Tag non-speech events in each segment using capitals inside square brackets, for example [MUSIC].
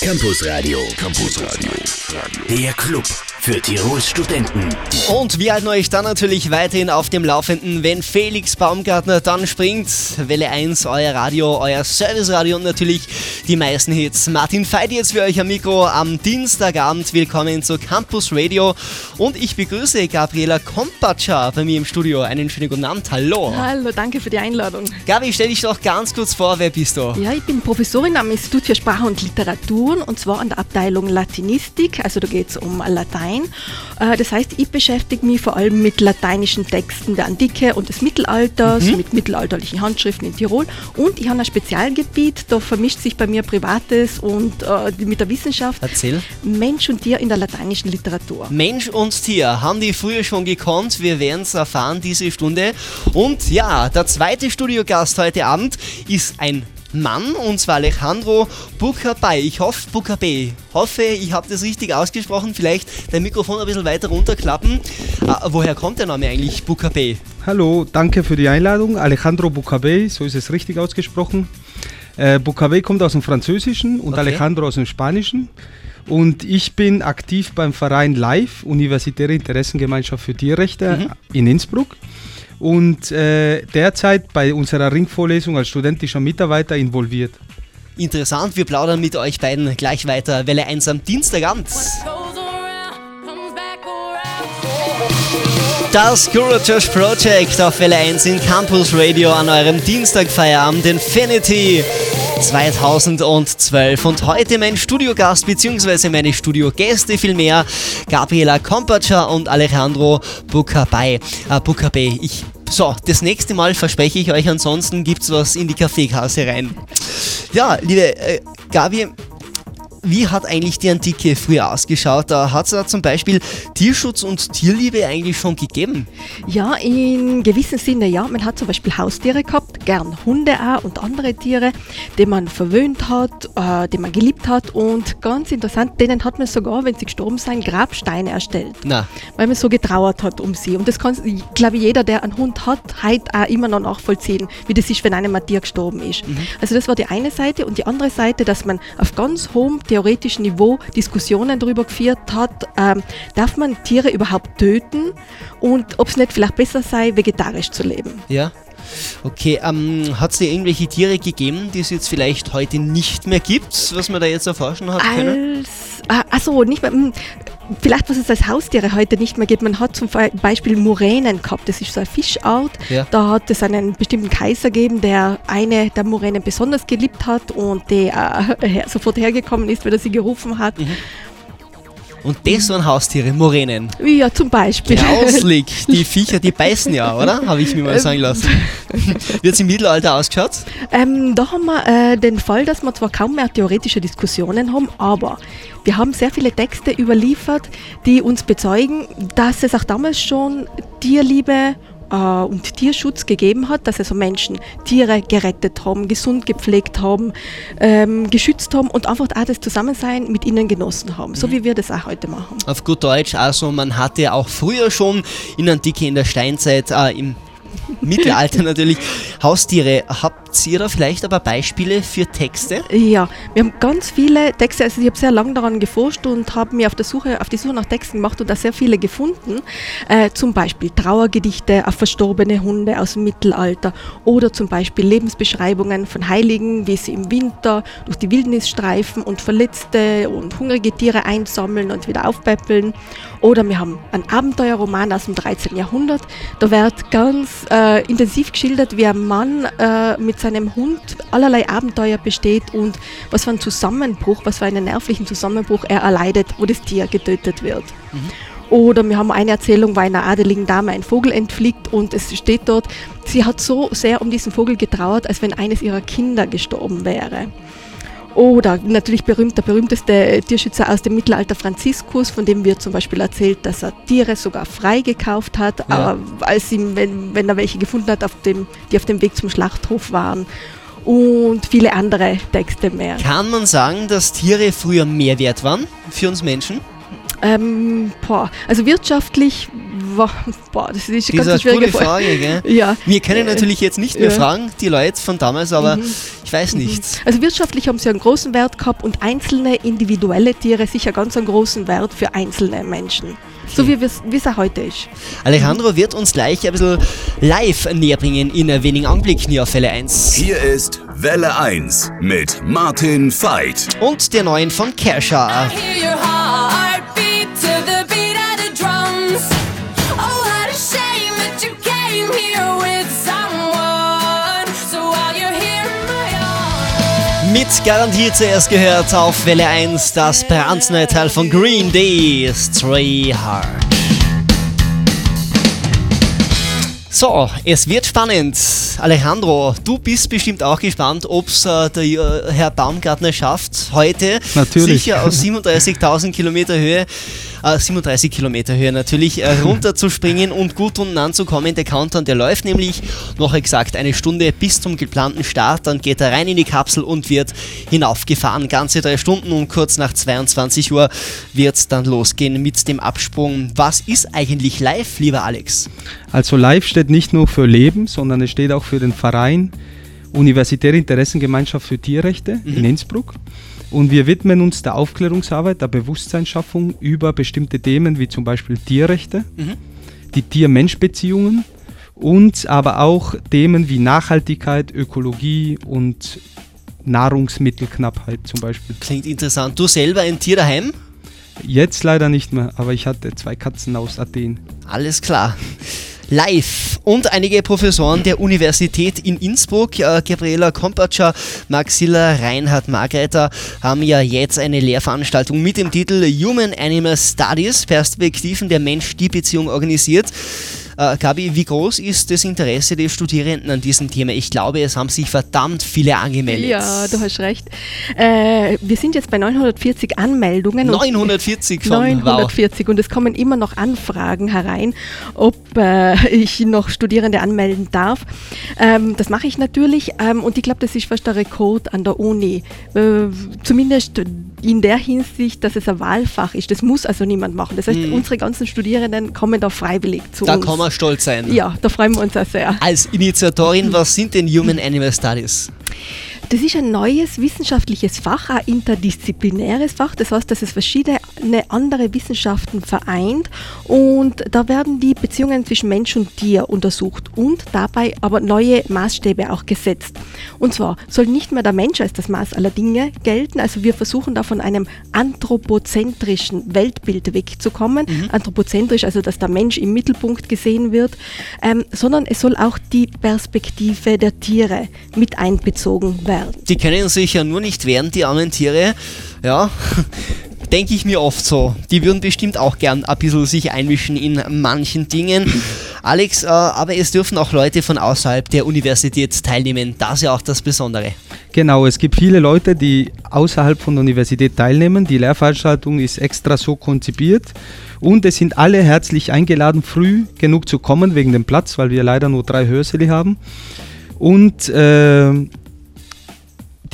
Campus Radio. Campus Radio. Der Club für Tirols Studenten. Und wir halten euch dann natürlich weiterhin auf dem Laufenden, wenn Felix Baumgartner dann springt. Welle 1, euer Radio, euer Serviceradio und natürlich die meisten Hits. Martin Veit jetzt für euch am Mikro am Dienstagabend. Willkommen zu Campus Radio. Und ich begrüße Gabriela Kompatscha bei mir im Studio. Einen schönen guten Abend. Hallo. Hallo, danke für die Einladung. Gabi, stell dich doch ganz kurz vor, wer bist du? Ja, ich bin Professorin am Institut für Sprache und Literaturen und zwar an der Abteilung Latinistik. Also da geht es um Latein. Äh, Das heißt, ich beschäftige mich vor allem mit lateinischen Texten der Antike und des Mittelalters, mit mittelalterlichen Handschriften in Tirol. Und ich habe ein Spezialgebiet, da vermischt sich bei mir Privates und äh, mit der Wissenschaft Erzähl. Mensch und Tier in der lateinischen Literatur. Mensch und Tier haben die früher schon gekonnt. Wir werden es erfahren diese Stunde. Und ja, der zweite Studiogast heute Abend ist ein Mann und zwar Alejandro Bucabay. Ich hoffe, Bucabay. Hoffe, ich habe das richtig ausgesprochen. Vielleicht dein Mikrofon ein bisschen weiter runterklappen. Äh, woher kommt der Name eigentlich Bucabay? Hallo, danke für die Einladung. Alejandro Bucabey, so ist es richtig ausgesprochen. Äh, Bucabey kommt aus dem Französischen und Okay. Alejandro aus dem Spanischen. Und ich bin aktiv beim Verein LIFE, Universitäre Interessengemeinschaft für Tierrechte in Innsbruck. Und äh, derzeit bei unserer Ringvorlesung als studentischer Mitarbeiter involviert. Interessant, wir plaudern mit euch beiden gleich weiter. Welle 1 am Dienstagabend. Das Courageous Project auf Welle 1 in Campus Radio an eurem Dienstagfeierabend Infinity 2012. Und heute mein Studiogast bzw. meine Studiogäste vielmehr, Gabriela Kompatscha und Alejandro Bucabay. Äh, Bucabay, ich... So, das nächste Mal verspreche ich euch, ansonsten gibt's was in die Kaffeekasse rein. Ja, liebe äh, Gabi, wie hat eigentlich die Antike früher ausgeschaut? Da hat es da zum Beispiel Tierschutz und Tierliebe eigentlich schon gegeben. Ja, in gewissem Sinne ja. Man hat zum Beispiel Haustiere gehabt, gern Hunde auch und andere Tiere, die man verwöhnt hat, äh, die man geliebt hat und ganz interessant, denen hat man sogar, wenn sie gestorben sind, Grabsteine erstellt, Na, weil man so getrauert hat um sie. Und das kann, glaube ich, jeder, der einen Hund hat, heute auch immer noch nachvollziehen, wie das ist, wenn einem ein Tier gestorben ist. Also das war die eine Seite und die andere Seite, dass man auf ganz hohem theoretischen Niveau Diskussionen darüber geführt hat, ähm, darf man Tiere überhaupt töten und ob es nicht vielleicht besser sei, vegetarisch zu leben. ja. Okay, ähm, hat es da irgendwelche Tiere gegeben, die es jetzt vielleicht heute nicht mehr gibt, was man da jetzt erforschen hat können? Als, ah, achso, nicht mehr, hm, vielleicht was es als Haustiere heute nicht mehr gibt. Man hat zum Beispiel Muränen gehabt, das ist so eine Fischart. Ja. Da hat es einen bestimmten Kaiser gegeben, der eine der Muränen besonders geliebt hat und der äh, [LAUGHS] sofort hergekommen ist, wenn er sie gerufen hat. Mhm. Und das waren Haustiere, Muränen. Ja, zum Beispiel. Grauslig, [LAUGHS] die Viecher, die beißen ja, oder? Habe ich mir mal sagen lassen. Wie hat es im Mittelalter ausgeschaut? Ähm, da haben wir äh, den Fall, dass wir zwar kaum mehr theoretische Diskussionen haben, aber wir haben sehr viele Texte überliefert, die uns bezeugen, dass es auch damals schon Tierliebe und Tierschutz gegeben hat, dass also Menschen Tiere gerettet haben, gesund gepflegt haben, ähm, geschützt haben und einfach auch das Zusammensein mit ihnen genossen haben, so wie wir das auch heute machen. Auf gut Deutsch, also man hatte auch früher schon in der Antike, in der Steinzeit, äh, im Mittelalter [LAUGHS] natürlich Haustiere. Habt da vielleicht aber Beispiele für Texte? Ja, wir haben ganz viele Texte, also ich habe sehr lange daran geforscht und habe mir auf, der Suche, auf die Suche nach Texten gemacht und da sehr viele gefunden. Äh, zum Beispiel Trauergedichte auf verstorbene Hunde aus dem Mittelalter oder zum Beispiel Lebensbeschreibungen von Heiligen, wie sie im Winter durch die Wildnis streifen und verletzte und hungrige Tiere einsammeln und wieder aufpäppeln. Oder wir haben einen Abenteuerroman aus dem 13. Jahrhundert. Da wird ganz äh, intensiv geschildert, wie ein Mann äh, mit seinem Hund allerlei Abenteuer besteht und was für einen Zusammenbruch, was für einen nervlichen Zusammenbruch er erleidet, wo das Tier getötet wird. Oder wir haben eine Erzählung, wo einer adeligen Dame ein Vogel entfliegt und es steht dort, sie hat so sehr um diesen Vogel getrauert, als wenn eines ihrer Kinder gestorben wäre. Oder natürlich berühmt, der berühmteste Tierschützer aus dem Mittelalter, Franziskus, von dem wird zum Beispiel erzählt, dass er Tiere sogar freigekauft hat, Ja. aber als ihm, wenn, wenn er welche gefunden hat, auf dem, die auf dem Weg zum Schlachthof waren. Und viele andere Texte mehr. Kann man sagen, dass Tiere früher mehr wert waren für uns Menschen? Ähm, boah, also wirtschaftlich boah, das ist eine Das ganz ist eine schwierige gute Frage, gell? Ja. Wir können natürlich jetzt nicht mehr Ja. Mhm. fragen, die Leute von damals, aber ich weiß nicht. Also wirtschaftlich haben sie einen großen Wert gehabt und einzelne individuelle Tiere sicher ganz einen großen Wert für einzelne Menschen. So wie es wie es auch heute ist. Alejandro wird uns gleich ein bisschen live näher bringen in wenigen Augenblicken hier auf Fälle 1. Hier ist Welle 1 mit Martin Veit. Und der neuen von Kesha. Mit garantiert zuerst gehört auf Welle 1 das brandneue Teil von Green Day, Stray Heart. So, es wird spannend. Alejandro, du bist bestimmt auch gespannt, ob es äh, der äh, Herr Baumgartner schafft, heute Natürlich. sicher [LAUGHS] aus 37.000 Kilometer Höhe, äh, 37 Kilometer Höhe natürlich, äh, [LAUGHS] runterzuspringen und gut unten anzukommen. Der Countdown, der läuft nämlich noch exakt eine Stunde bis zum geplanten Start. Dann geht er rein in die Kapsel und wird hinaufgefahren. Ganze drei Stunden und kurz nach 22 Uhr wird es dann losgehen mit dem Absprung. Was ist eigentlich live, lieber Alex? Also live steht nicht nur für Leben, sondern es steht auch für den Verein Universitäre Interessengemeinschaft für Tierrechte in Innsbruck. Und wir widmen uns der Aufklärungsarbeit, der Bewusstseinsschaffung über bestimmte Themen wie zum Beispiel Tierrechte, die Tier-Mensch-Beziehungen und aber auch Themen wie Nachhaltigkeit, Ökologie und Nahrungsmittelknappheit zum Beispiel. Klingt interessant. Du selber ein Tier daheim? Jetzt leider nicht mehr, aber ich hatte zwei Katzen aus Athen. Alles klar. Live und einige Professoren der Universität in Innsbruck, äh, Gabriela Kompatscher, Maxilla Reinhard Margreiter, haben ja jetzt eine Lehrveranstaltung mit dem Titel Human Animal Studies, Perspektiven der Mensch-Die-Beziehung organisiert. Äh, Gabi, wie groß ist das Interesse der Studierenden an diesem Thema? Ich glaube, es haben sich verdammt viele angemeldet. Ja, du hast recht. Äh, wir sind jetzt bei 940 Anmeldungen. und- 940 schon. Wow. 940 und es kommen immer noch Anfragen herein, ob äh, [LAUGHS] ich noch Studierende anmelden darf. Ähm, das mache ich natürlich ähm, und ich glaube, das ist fast der Rekord an der Uni. Äh, zumindest in der Hinsicht, dass es ein Wahlfach ist. Das muss also niemand machen. Das heißt, unsere ganzen Studierenden kommen da freiwillig zu Mhm. Da uns. kann man stolz sein. ja, da freuen wir uns auch sehr. Als Initiatorin, was sind denn Human Animal Studies? Das ist ein neues wissenschaftliches Fach, ein interdisziplinäres Fach. Das heißt, dass es verschiedene andere Wissenschaften vereint und da werden die Beziehungen zwischen Mensch und Tier untersucht und dabei aber neue Maßstäbe auch gesetzt. Und zwar soll nicht mehr der Mensch als das Maß aller Dinge gelten. Also wir versuchen da von einem anthropozentrischen Weltbild wegzukommen. Anthropozentrisch, also dass der Mensch im Mittelpunkt gesehen wird, ähm, sondern es soll auch die Perspektive der Tiere mit einbezogen werden. Die können sich ja nur nicht wehren, die armen Tiere. Ja, denke ich mir oft so. Die würden bestimmt auch gern ein bisschen sich einmischen in manchen Dingen. [LAUGHS] Alex, äh, aber es dürfen auch Leute von außerhalb der Universität teilnehmen. Das ist ja auch das Besondere. Genau, es gibt viele Leute, die außerhalb von der Universität teilnehmen. Die Lehrveranstaltung ist extra so konzipiert. Und es sind alle herzlich eingeladen, früh genug zu kommen wegen dem Platz, weil wir leider nur drei Hörsäle haben. Und äh,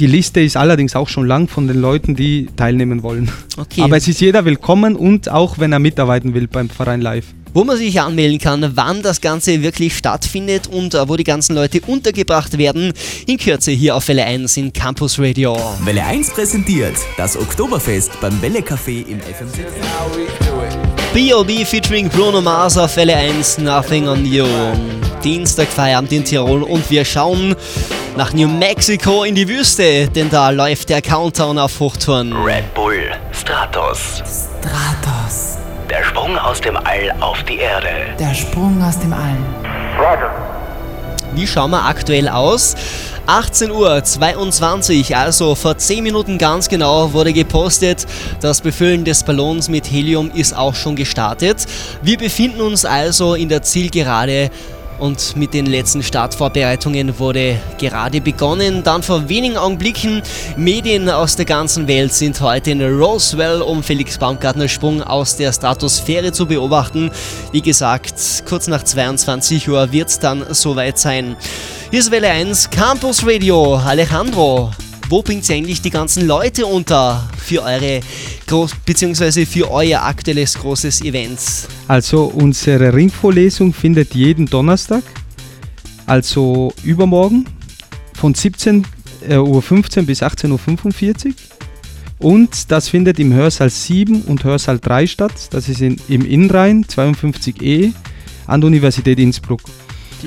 die Liste ist allerdings auch schon lang von den Leuten, die teilnehmen wollen. Okay. Aber es ist jeder willkommen und auch wenn er mitarbeiten will beim Verein Live. Wo man sich anmelden kann, wann das Ganze wirklich stattfindet und äh, wo die ganzen Leute untergebracht werden, in Kürze hier auf Welle 1 in Campus Radio. Welle 1 präsentiert das Oktoberfest beim Welle Café im FM6. B.O.B. featuring Bruno Mars auf Welle 1, Nothing on You. Dienstag Feierabend in Tirol und wir schauen nach New Mexico in die Wüste, denn da läuft der Countdown auf Hochtouren. Red Bull Stratos. Stratos, Der Sprung aus dem All auf die Erde. der Sprung aus dem All. Wie schauen wir aktuell aus? 18 Uhr 22, also vor 10 Minuten ganz genau, wurde gepostet, das Befüllen des Ballons mit Helium ist auch schon gestartet. Wir befinden uns also in der Zielgerade und mit den letzten Startvorbereitungen wurde gerade begonnen. Dann vor wenigen Augenblicken, Medien aus der ganzen Welt sind heute in Roswell, um Felix Baumgartners Sprung aus der Stratosphäre zu beobachten. Wie gesagt, kurz nach 22 Uhr wird es dann soweit sein. Hier ist Welle 1 Campus Radio. Alejandro, wo bringt ihr eigentlich die ganzen Leute unter für eure groß beziehungsweise für euer aktuelles großes Event? Also unsere Ringvorlesung findet jeden Donnerstag, also übermorgen, von 17.15 Uhr bis 18.45 Uhr. Und das findet im Hörsaal 7 und Hörsaal 3 statt. Das ist in, im Innrhein 52e an der Universität Innsbruck.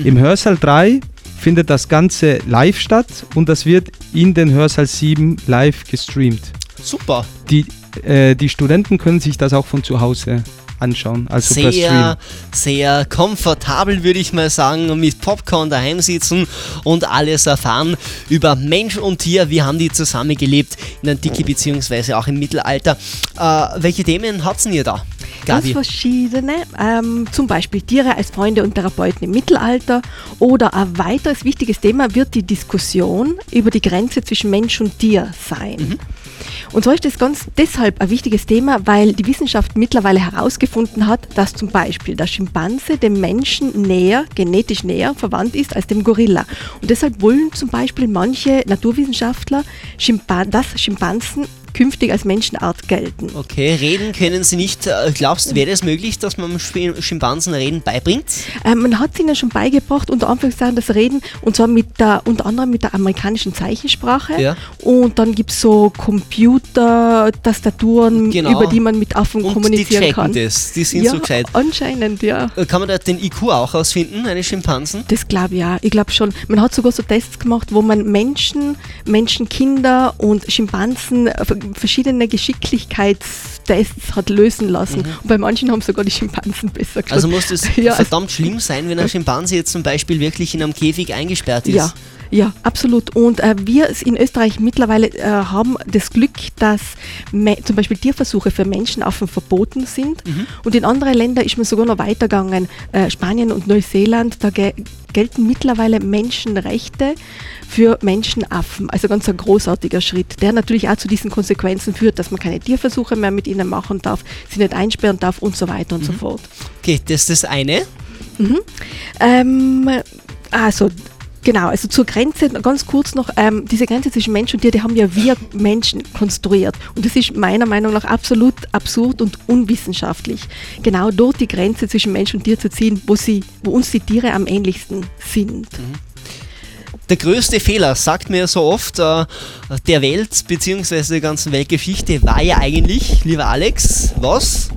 Im Hörsaal 3 findet das Ganze live statt und das wird in den Hörsaal 7 live gestreamt. Super. Die, äh, die Studenten können sich das auch von zu Hause anschauen, also sehr, sehr komfortabel, würde ich mal sagen, mit Popcorn daheim sitzen und alles erfahren über Mensch und Tier, wie haben die zusammengelebt in der Antike beziehungsweise auch im Mittelalter. Äh, welche Themen habt ihr da? Ganz Gabi? verschiedene, ähm, zum Beispiel Tiere als Freunde und Therapeuten im Mittelalter oder ein weiteres wichtiges Thema wird die Diskussion über die Grenze zwischen Mensch und Tier sein. Und so ist das ganz deshalb ein wichtiges Thema, weil die Wissenschaft mittlerweile herausgefunden hat, dass zum Beispiel der Schimpanse dem Menschen näher, genetisch näher verwandt ist als dem Gorilla. Und deshalb wollen zum Beispiel manche Naturwissenschaftler, dass Schimpansen künftig als Menschenart gelten. Okay, reden können sie nicht. Äh, Glaubst du, wäre es möglich, dass man Schimpansen Reden beibringt? Ähm, man hat es ihnen schon beigebracht, unter Anführungszeichen das Reden, und zwar mit der, unter anderem mit der amerikanischen Zeichensprache. Ja. Und dann gibt es so Computer-Tastaturen, Genau. über die man mit Affen Und die kommunizieren checken kann. das, die sind ja, so gescheit. anscheinend, ja. Äh, Kann man da den IQ auch ausfinden, eines Schimpansen? Das glaube ich ja. Ich glaube schon. Man hat sogar so Tests gemacht, wo man Menschen, Menschenkinder und Schimpansen äh, verschiedene Geschicklichkeitstests hat lösen lassen. Und bei manchen haben sogar die Schimpansen besser. Mhm. Also muss das [LAUGHS] ja, also- verdammt schlimm sein, wenn ein [LAUGHS] Schimpanse jetzt zum Beispiel wirklich in einem Käfig eingesperrt ist. Ja, ja, absolut. Und äh, wir in Österreich mittlerweile äh, haben das Glück, dass zum Beispiel Tierversuche für Menschenaffen verboten sind. Mhm. Und in anderen Ländern ist man sogar noch weitergegangen. Äh, Spanien und Neuseeland, da ge gelten mittlerweile Menschenrechte für Menschenaffen. Also ganz ein großartiger Schritt, der natürlich auch zu diesen Konsequenzen führt, dass man keine Tierversuche mehr mit ihnen machen darf, sie nicht einsperren darf und so weiter und so fort. Okay, das ist das eine. Ähm, also, genau, also zur Grenze, ganz kurz noch, ähm, diese Grenze zwischen Mensch und Tier, die haben ja wir Menschen konstruiert. Und das ist meiner Meinung nach absolut absurd und unwissenschaftlich. Genau dort die Grenze zwischen Mensch und Tier zu ziehen, wo, sie, wo uns die Tiere am ähnlichsten sind. Der größte Fehler, sagt mir so oft, äh, der Welt bzw. der ganzen Weltgeschichte war ja eigentlich, lieber Alex, was?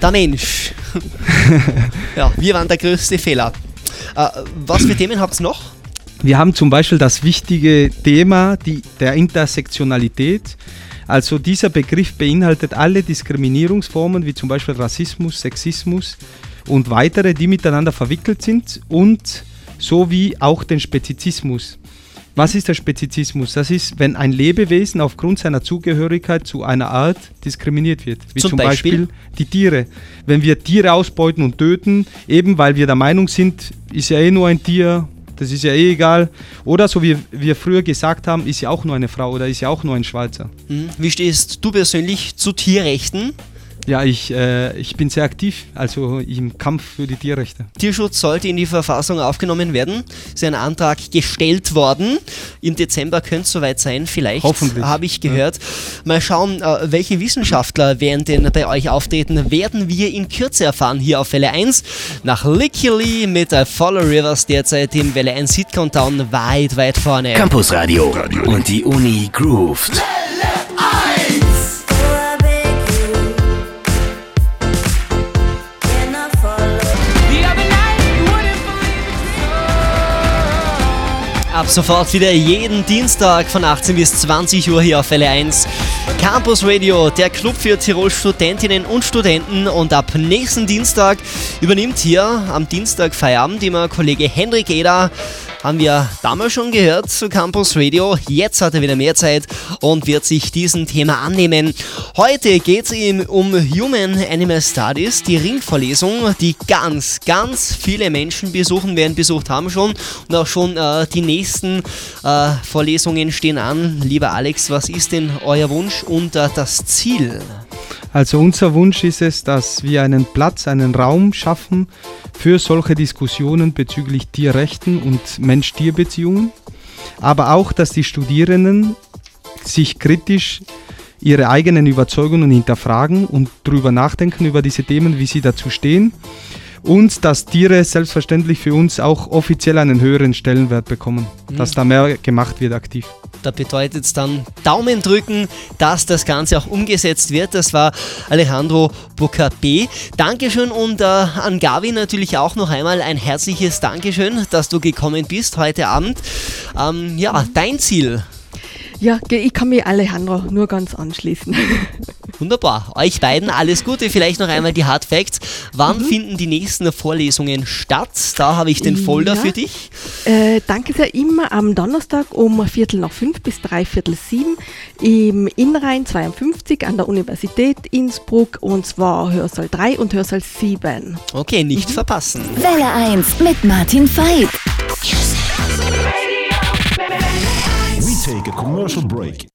Der Mensch. [LAUGHS] ja, wir waren der größte Fehler. Äh, was für Themen habt ihr noch? Wir haben zum Beispiel das wichtige Thema die, der Intersektionalität. Also dieser Begriff beinhaltet alle Diskriminierungsformen wie zum Beispiel Rassismus, Sexismus und weitere, die miteinander verwickelt sind und sowie auch den Spezizismus. Was ist der Spezizismus? Das ist, wenn ein Lebewesen aufgrund seiner Zugehörigkeit zu einer Art diskriminiert wird. Wie Zum zum, Beispiel? Beispiel? die Tiere. Wenn wir Tiere ausbeuten und töten, eben weil wir der Meinung sind, ist ja eh nur ein Tier, das ist ja eh egal. Oder so wie wir früher gesagt haben, ist ja auch nur eine Frau oder ist ja auch nur ein Schwarzer. Hm, Wie stehst du persönlich zu Tierrechten? Ja, ich, äh, ich bin sehr aktiv, also im Kampf für die Tierrechte. Tierschutz sollte in die Verfassung aufgenommen werden. Ist ein Antrag gestellt worden. Im Dezember könnte es soweit sein, vielleicht. Hoffentlich. Habe ich gehört. Mal schauen, äh, welche Wissenschaftler werden denn bei euch auftreten, werden wir in Kürze erfahren hier auf Welle 1. Nach Licky Lee mit äh, Follow Rivers derzeit im Welle 1 Hit Countdown weit, weit vorne. Campus Radio und die Uni grooved. Ab sofort wieder jeden Dienstag von 18 bis 20 Uhr hier auf Welle 1. Campus Radio, der Club für Tirol Studentinnen und Studenten. Und ab nächsten Dienstag übernimmt hier am Dienstag Feierabend immer Kollege Henrik Eder. Haben wir damals schon gehört zu Campus Radio. Jetzt hat er wieder mehr Zeit und wird sich diesem Thema annehmen. Heute geht es ihm um Human Animal Studies, die Ringvorlesung, die ganz, ganz viele Menschen besuchen werden, besucht haben schon. Und auch schon äh, die nächsten äh, Vorlesungen stehen an. Lieber Alex, was ist denn euer Wunsch und äh, das Ziel? Also unser Wunsch ist es, dass wir einen Platz, einen Raum schaffen für solche Diskussionen bezüglich Tierrechten und Mensch-Tier-Beziehungen, aber auch, dass die Studierenden sich kritisch ihre eigenen Überzeugungen hinterfragen und darüber nachdenken, über diese Themen, wie sie dazu stehen. Und dass Tiere selbstverständlich für uns auch offiziell einen höheren Stellenwert bekommen, dass da mehr gemacht wird aktiv. Da bedeutet es dann Daumen drücken, dass das Ganze auch umgesetzt wird. Das war Alejandro Bocape. Dankeschön und äh, an Gavi natürlich auch noch einmal ein herzliches Dankeschön, dass du gekommen bist heute Abend. Ähm, ja, dein Ziel. Ja, ich kann mich Alejandro nur ganz anschließen. [LAUGHS] Wunderbar. Euch beiden alles Gute. Vielleicht noch einmal die Hard Facts. Wann finden die nächsten Vorlesungen statt? Da habe ich den Folder Ja. für dich. Äh, danke sehr. Immer am Donnerstag um Viertel nach fünf bis dreiviertel sieben im Inrhein 52 an der Universität Innsbruck und zwar Hörsaal 3 und Hörsaal 7. Okay, nicht verpassen. Welle 1 mit Martin Veit. We take a commercial break.